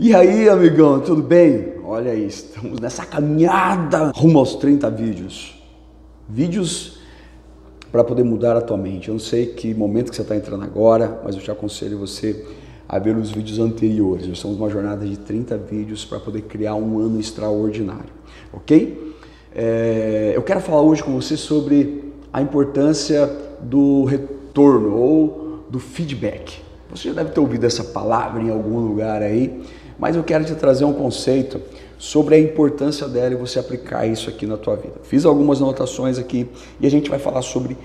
E aí, amigão, tudo bem? Olha aí, estamos nessa caminhada rumo aos 30 vídeos. Vídeos para poder mudar a tua mente. Eu não sei que momento que você está entrando agora, mas eu te aconselho você a ver os vídeos anteriores. Nós estamos numa jornada de 30 vídeos para poder criar um ano extraordinário, ok? É, eu quero falar hoje com você sobre a importância do retorno ou do feedback. Você já deve ter ouvido essa palavra em algum lugar aí, mas eu quero te trazer um conceito sobre a importância dela e você aplicar isso aqui na tua vida. Fiz algumas anotações aqui e a gente vai falar sobre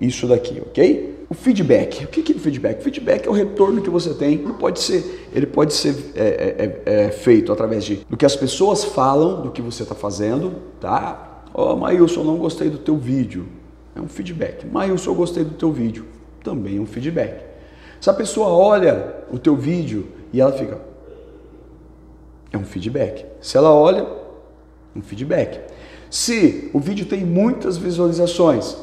isso daqui, ok? O feedback. O que é o feedback? O feedback é o retorno que você tem. Ele pode ser, ele pode ser é, é, é, é feito através de do que as pessoas falam do que você está fazendo, tá? Ó, oh, Maílson, não gostei do teu vídeo. É um feedback. Maílson, eu gostei do teu vídeo. Também é um feedback. Se a pessoa olha o teu vídeo e ela fica, é um feedback. Se ela olha, um feedback. Se o vídeo tem muitas visualizações,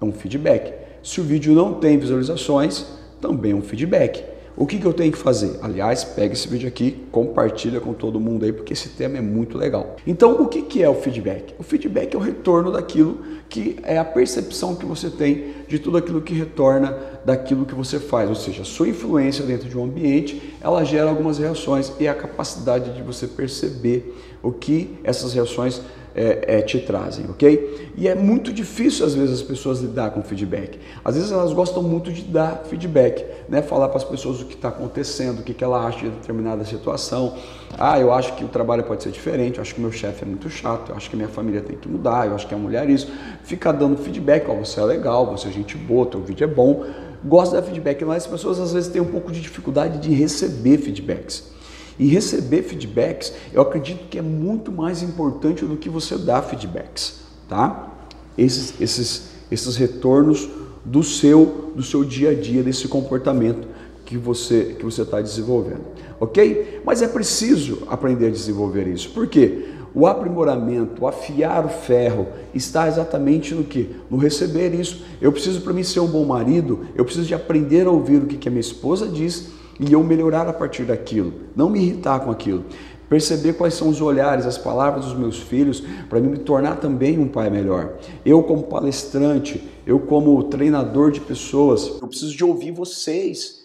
é um feedback. Se o vídeo não tem visualizações, também é um feedback. O que, que eu tenho que fazer? Aliás, pega esse vídeo aqui, compartilha com todo mundo aí, porque esse tema é muito legal. Então, o que, que é o feedback? O feedback é o retorno daquilo que é a percepção que você tem de tudo aquilo que retorna daquilo que você faz. Ou seja, a sua influência dentro de um ambiente, ela gera algumas reações e a capacidade de você perceber o que essas reações é, é, te trazem, ok? E é muito difícil às vezes as pessoas lidar com feedback. Às vezes elas gostam muito de dar feedback, né? Falar para as pessoas o que está acontecendo, o que, que ela acha de determinada situação. Ah, eu acho que o trabalho pode ser diferente, eu acho que meu chefe é muito chato, eu acho que minha família tem que mudar, eu acho que a mulher isso. Fica dando feedback, ó, você é legal, você é gente boa, teu vídeo é bom. Gosta de dar feedback, mas as pessoas às vezes têm um pouco de dificuldade de receber feedbacks. E receber feedbacks, eu acredito que é muito mais importante do que você dar feedbacks, tá? Esses, esses, esses retornos do seu, do seu dia a dia, desse comportamento que você que você está desenvolvendo, ok? Mas é preciso aprender a desenvolver isso. Por quê? O aprimoramento, o afiar o ferro está exatamente no que? No receber isso. Eu preciso para mim ser um bom marido, eu preciso de aprender a ouvir o que, que a minha esposa diz e eu melhorar a partir daquilo, não me irritar com aquilo. Perceber quais são os olhares, as palavras dos meus filhos, para me tornar também um pai melhor. Eu, como palestrante, eu, como treinador de pessoas, eu preciso de ouvir vocês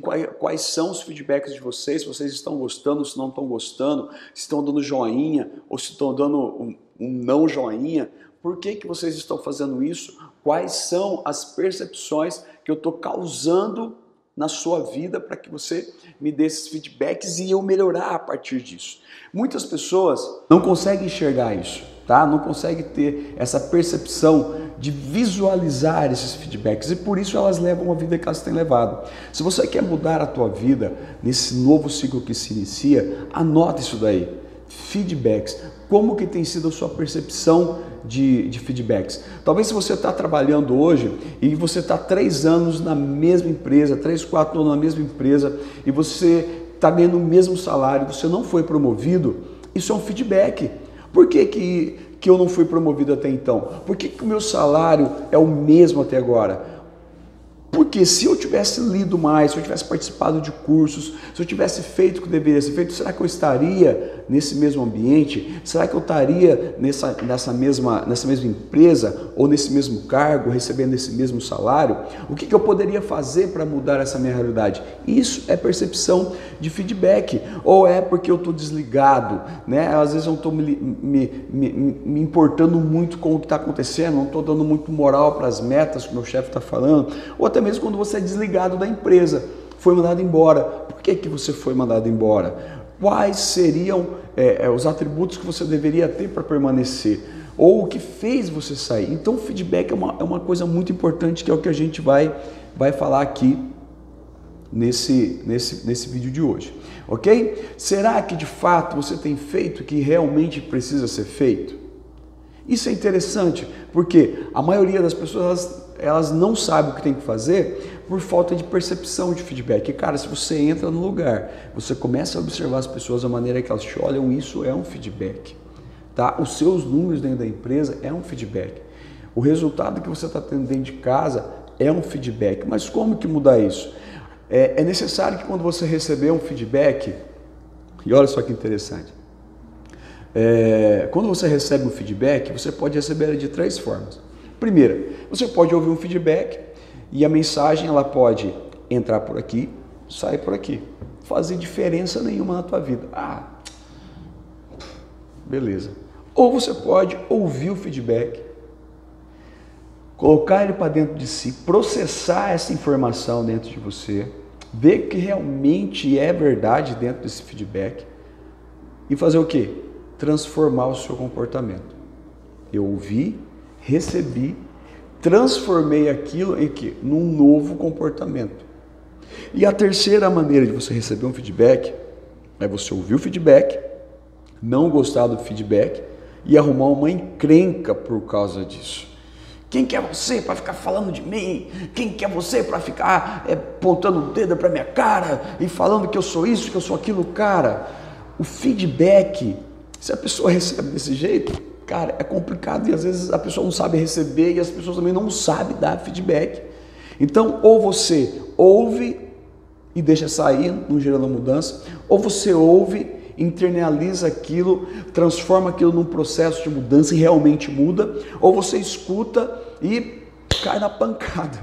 quais, quais, são os feedbacks de vocês, se vocês estão gostando, se não estão gostando, se estão dando joinha ou se estão dando um, um, não joinha. Por que, que vocês estão fazendo isso? Quais são as percepções que eu estou causando na sua vida para que você me dê esses feedbacks e eu melhorar a partir disso. Muitas pessoas não conseguem enxergar isso, tá? Não conseguem ter essa percepção de visualizar esses feedbacks e por isso elas levam a vida que elas têm levado. Se você quer mudar a tua vida nesse novo ciclo que se inicia, anota isso daí. Feedbacks. Como que tem sido a sua percepção de, de feedbacks? Talvez se você está trabalhando hoje e você está três anos na mesma empresa, três, quatro anos na mesma empresa e você está ganhando o mesmo salário, você não foi promovido, isso é um feedback. Por que, que, que eu não fui promovido até então? Por que, que o meu salário é o mesmo até agora? Porque se eu tivesse lido mais, se eu tivesse participado de cursos, se eu tivesse feito o que deveria ser feito, será que eu estaria nesse mesmo ambiente? Será que eu estaria nessa, nessa, mesma, nessa mesma empresa ou nesse mesmo cargo, recebendo esse mesmo salário? O que, que eu poderia fazer para mudar essa minha realidade? Isso é percepção de feedback. Ou é porque eu estou desligado, né? Às vezes eu estou me, me, me, me importando muito com o que está acontecendo, não estou dando muito moral para as metas que o meu chefe está falando, ou até mesmo quando você é desligado da empresa, foi mandado embora. Por que, que você foi mandado embora? Quais seriam é, é, os atributos que você deveria ter para permanecer? Ou o que fez você sair? Então, o feedback é uma, é uma coisa muito importante que é o que a gente vai, vai falar aqui nesse, nesse, nesse vídeo de hoje. Ok? Será que de fato você tem feito o que realmente precisa ser feito? Isso é interessante porque a maioria das pessoas elas não sabem o que tem que fazer por falta de percepção de feedback. E, cara, se você entra no lugar, você começa a observar as pessoas, a maneira que elas te olham, isso é um feedback. Tá? Os seus números dentro da empresa é um feedback. O resultado que você está tendo dentro de casa é um feedback. Mas como que mudar isso? É, é necessário que quando você receber um feedback, E olha só que interessante. É, quando você recebe um feedback, você pode receber ele de três formas. Primeira, você pode ouvir um feedback e a mensagem ela pode entrar por aqui, sair por aqui, fazer diferença nenhuma na tua vida. Ah, beleza. Ou você pode ouvir o feedback, colocar ele para dentro de si, processar essa informação dentro de você, ver que realmente é verdade dentro desse feedback e fazer o que? Transformar o seu comportamento. Eu ouvi, recebi, transformei aquilo em que? Num novo comportamento. E a terceira maneira de você receber um feedback é você ouvir o feedback, não gostar do feedback e arrumar uma encrenca por causa disso. Quem que é você para ficar falando de mim? Quem que é você para ficar é, apontando o dedo para minha cara e falando que eu sou isso, que eu sou aquilo, cara? O feedback, se a pessoa recebe desse jeito, cara, é complicado e às vezes a pessoa não sabe receber e as pessoas também não sabem dar feedback. Então, ou você ouve e deixa sair, não gerando mudança, ou você ouve internaliza aquilo, transforma aquilo num processo de mudança e realmente muda, ou você escuta e cai na pancada.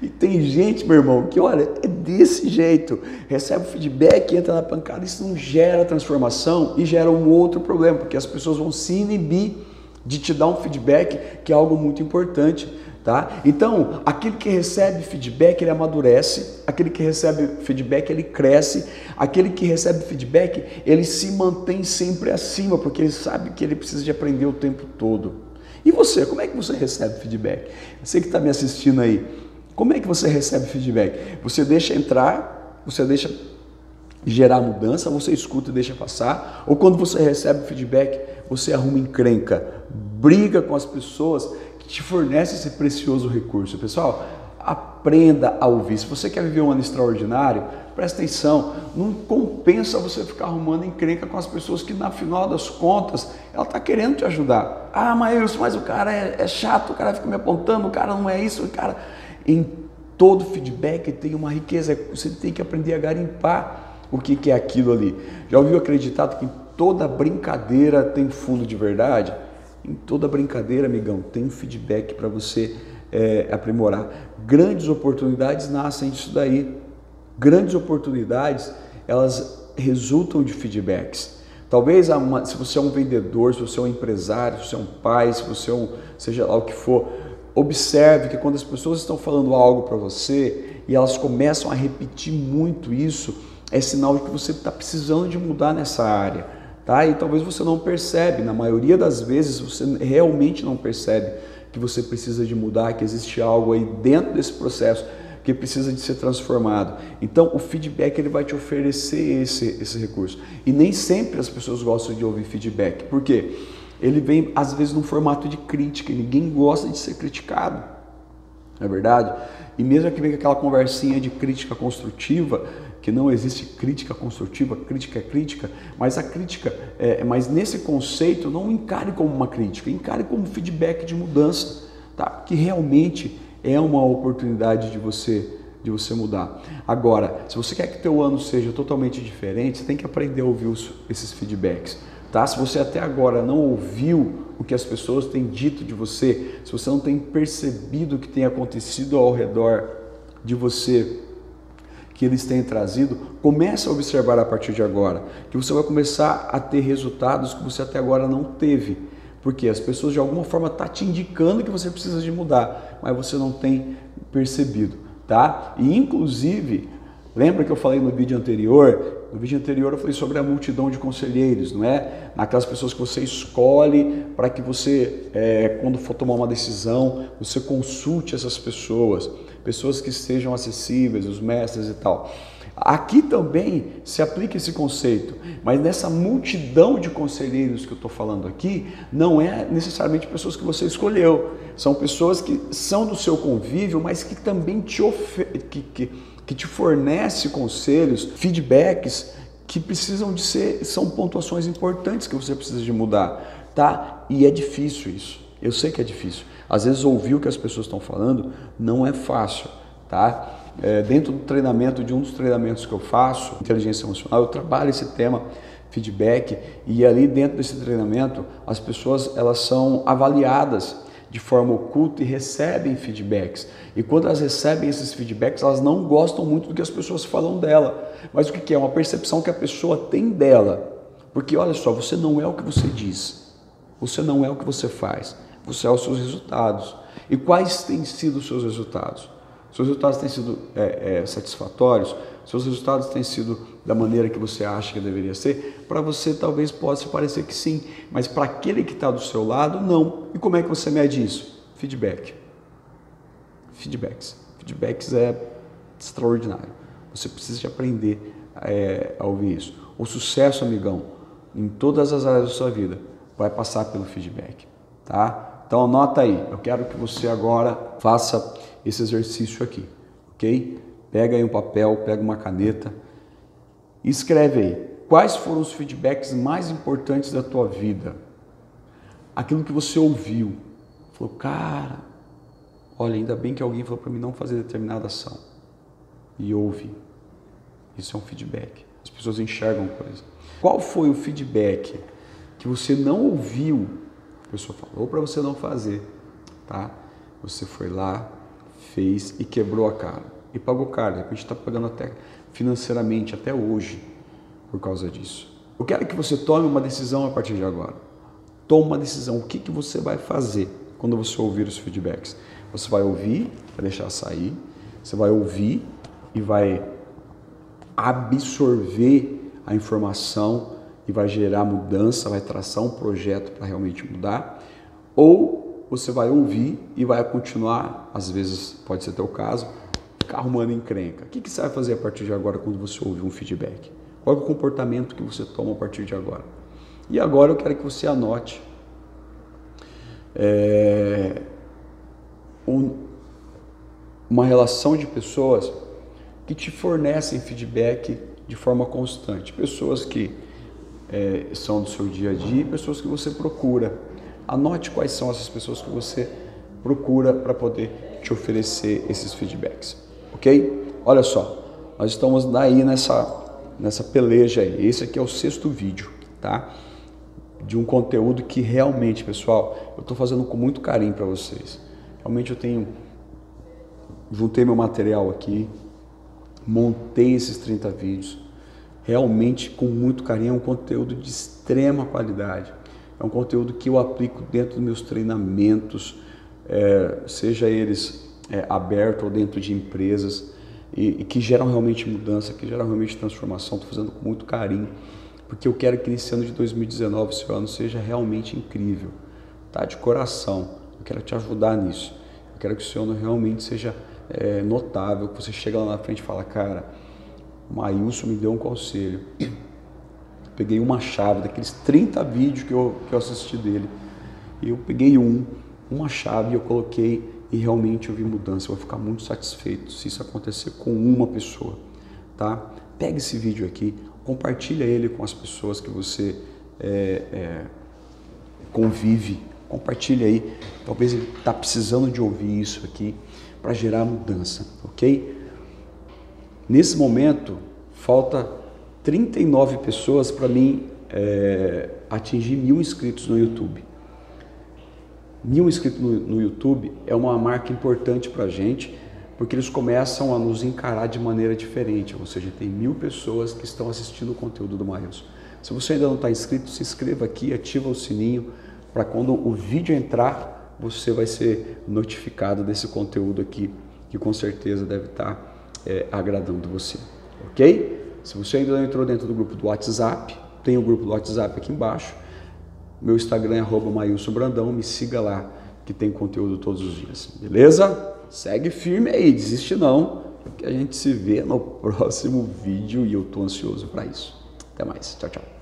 E tem gente, meu irmão, que olha, é desse jeito, recebe o feedback, entra na pancada, isso não gera transformação e gera um outro problema, porque as pessoas vão se inibir de te dar um feedback, que é algo muito importante. Tá? Então, aquele que recebe feedback, ele amadurece, aquele que recebe feedback, ele cresce, aquele que recebe feedback, ele se mantém sempre acima, porque ele sabe que ele precisa de aprender o tempo todo. E você, como é que você recebe feedback? Você que está me assistindo aí, como é que você recebe feedback? Você deixa entrar, você deixa gerar mudança, você escuta e deixa passar, ou quando você recebe feedback, você arruma encrenca, briga com as pessoas te fornece esse precioso recurso. Pessoal, aprenda a ouvir. Se você quer viver um ano extraordinário, presta atenção. Não compensa você ficar arrumando encrenca com as pessoas que, na final das contas, ela está querendo te ajudar. Ah, mas, mas o cara é, é, chato, o cara fica me apontando, o cara não é isso, o cara. Em todo feedback tem uma riqueza. Você tem que aprender a garimpar o que, é aquilo ali. Já ouviu acreditado que toda brincadeira tem fundo de verdade? Em toda brincadeira, amigão, tem um feedback para você é, aprimorar. Grandes oportunidades nascem disso daí. Grandes oportunidades, elas resultam de feedbacks. Talvez uma, se você é um vendedor, se você é um empresário, se você é um pai, se você é um, seja lá o que for, observe que quando as pessoas estão falando algo para você e elas começam a repetir muito isso, é sinal de que você está precisando de mudar nessa área tá? E talvez você não percebe, na maioria das vezes você realmente não percebe que você precisa de mudar, que existe algo aí dentro desse processo que precisa de ser transformado. Então, o feedback ele vai te oferecer esse, esse recurso. E nem sempre as pessoas gostam de ouvir feedback. Por quê? Ele vem, às vezes, num formato de crítica. Ninguém gosta de ser criticado. Não é verdade? E mesmo que vem aquela conversinha de crítica construtiva, que não existe crítica construtiva, crítica é crítica, mas a crítica, é, mas nesse conceito não encare como uma crítica, encare como feedback de mudança, tá? que realmente é uma oportunidade de você de você mudar. Agora, se você quer que teu ano seja totalmente diferente, você tem que aprender a ouvir os, esses feedbacks. Tá? Se você até agora não ouviu o que as pessoas têm dito de você, se você não tem percebido o que tem acontecido ao redor de você, que eles têm trazido, comece a observar a partir de agora, que você vai começar a ter resultados que você até agora não teve. Porque as pessoas de alguma forma estão tá te indicando que você precisa de mudar, mas você não tem percebido, tá? E inclusive, lembra que eu falei no vídeo anterior? No vídeo anterior eu falei sobre a multidão de conselheiros, não é? Naquelas pessoas que você escolhe para que você, é, quando for tomar uma decisão, você consulte essas pessoas pessoas que sejam acessíveis, os mestres e tal. Aqui também se aplica esse conceito, mas nessa multidão de conselheiros que eu estou falando aqui, não é necessariamente pessoas que você escolheu, são pessoas que são do seu convívio, mas que também te, que, que, que te fornece conselhos, feedbacks que precisam de ser, são pontuações importantes que você precisa de mudar, tá? E é difícil isso, eu sei que é difícil. Às vezes ouvir o que as pessoas estão falando não é fácil, tá? É, dentro do treinamento, de um dos treinamentos que eu faço, inteligência emocional, eu trabalho esse tema feedback e ali dentro desse treinamento as pessoas elas são avaliadas de forma oculta e recebem feedbacks. E quando elas recebem esses feedbacks, elas não gostam muito do que as pessoas falam dela. Mas o que é? Uma percepção que a pessoa tem dela. Porque olha só, você não é o que você diz, você não é o que você faz, você os seus resultados. E quais têm sido os seus resultados? Seus resultados têm sido é, é, satisfatórios? Seus resultados têm sido da maneira que você acha que deveria ser? Para você talvez possa parecer que sim, mas para aquele que está do seu lado, não. E como é que você mede isso? Feedback. Feedbacks. Feedbacks é extraordinário. Você precisa de aprender é, a ouvir isso. O sucesso, amigão, em todas as áreas da sua vida, vai passar pelo feedback, tá? Então anota aí. Eu quero que você agora faça esse exercício aqui, ok? Pega aí um papel, pega uma caneta e escreve aí quais foram os feedbacks mais importantes da tua vida. Aquilo que você ouviu. Falou, cara, olha, ainda bem que alguém falou para mim não fazer determinada ação. E ouve. Isso é um feedback. As pessoas enxergam coisa. Qual foi o feedback que você não ouviu? Pessoa falou para você não fazer, tá? Você foi lá, fez e quebrou a cara. E pagou caro. De repente está pagando até financeiramente, até hoje, por causa disso. Eu quero que você tome uma decisão a partir de agora. Tome uma decisão. O que, que você vai fazer quando você ouvir os feedbacks? Você vai ouvir, vai deixar sair. Você vai ouvir e vai absorver a informação e vai gerar mudança, vai traçar um projeto para realmente mudar, ou você vai ouvir e vai continuar, às vezes pode ser teu caso, ficar arrumando encrenca. O que, que você vai fazer a partir de agora quando você ouvir um feedback? Qual é o comportamento que você toma a partir de agora? E agora eu quero que você anote é, um, uma relação de pessoas que te fornecem feedback de forma constante. Pessoas que é, são do seu dia a dia e pessoas que você procura. Anote quais são essas pessoas que você procura para poder te oferecer esses feedbacks, ok? Olha só, nós estamos daí nessa, nessa peleja aí. Esse aqui é o sexto vídeo, tá? De um conteúdo que realmente, pessoal, eu estou fazendo com muito carinho para vocês. Realmente eu tenho juntei meu material aqui, montei esses 30 vídeos, realmente com muito carinho, é um conteúdo de extrema qualidade. É um conteúdo que eu aplico dentro dos meus treinamentos, é, seja eles é, abertos ou dentro de empresas, e, e, que geram realmente mudança, que geram realmente transformação. Estou fazendo com muito carinho, porque eu quero que esse ano de 2019, esse ano, seja realmente incrível, tá? De coração. Eu quero te ajudar nisso. Eu quero que esse ano realmente seja é, notável, que você chega lá na frente e fala, cara, o Maílson me deu um conselho. Peguei uma chave daqueles 30 vídeos que eu, que eu assisti dele. Eu peguei um, uma chave e eu coloquei e realmente eu vi mudança. Eu vou ficar muito satisfeito se isso acontecer com uma pessoa, tá? Pega esse vídeo aqui, compartilha ele com as pessoas que você é, é, convive. Compartilha aí. Talvez ele está precisando de ouvir isso aqui para gerar mudança, ok? Nesse momento, falta 39 pessoas para mim é, atingir mil inscritos no YouTube. Mil inscritos no, no YouTube é uma marca importante para a gente, porque eles começam a nos encarar de maneira diferente, ou seja, tem mil pessoas que estão assistindo o conteúdo do Maílson. Se você ainda não está inscrito, se inscreva aqui, ativa o sininho para quando o vídeo entrar você vai ser notificado desse conteúdo aqui, que com certeza deve estar é, agradando você, ok? Se você ainda não entrou dentro do grupo do WhatsApp, tem o grupo do WhatsApp aqui embaixo. Meu Instagram é arroba Brandão, me siga lá que tem conteúdo todos os dias, beleza? Segue firme aí, desiste não, que a gente se vê no próximo vídeo e eu tô ansioso para isso. Até mais, tchau, tchau.